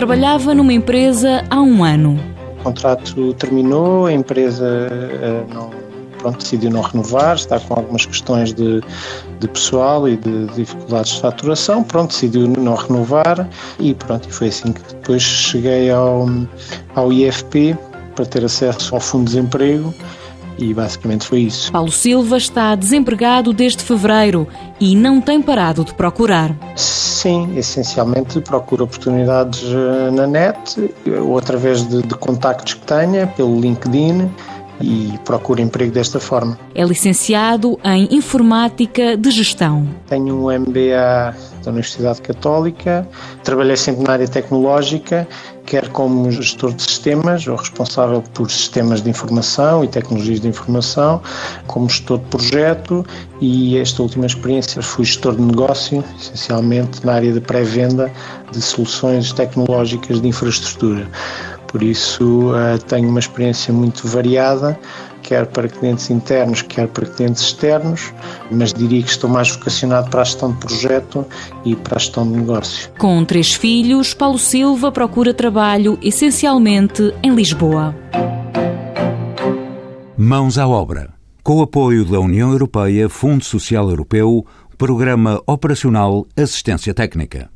Trabalhava numa empresa há um ano. O contrato terminou, a empresa uh, não, pronto, decidiu não renovar, está com algumas questões de, de pessoal e de dificuldades de faturação, pronto, decidiu não renovar e pronto, e foi assim que depois cheguei ao, ao IFP para ter acesso ao Fundo de Desemprego e basicamente foi isso. Paulo Silva está desempregado desde fevereiro e não tem parado de procurar. Sim, essencialmente procuro oportunidades eh, na net ou através de, de contactos que tenha, pelo LinkedIn e procuro emprego desta forma. É licenciado em Informática de Gestão. Tenho um MBA da Universidade Católica, trabalhei sempre na área tecnológica, quer como gestor de sistemas ou responsável por sistemas de informação e tecnologias de informação, como gestor de projeto e esta última experiência fui gestor de negócio, essencialmente na área de pré-venda de soluções tecnológicas de infraestrutura. Por isso, uh, tenho uma experiência muito variada, quer para clientes internos, quer para clientes externos, mas diria que estou mais vocacionado para a gestão de projeto e para a gestão de negócio. Com três filhos, Paulo Silva procura trabalho essencialmente em Lisboa. Mãos à obra. Com o apoio da União Europeia, Fundo Social Europeu, Programa Operacional Assistência Técnica.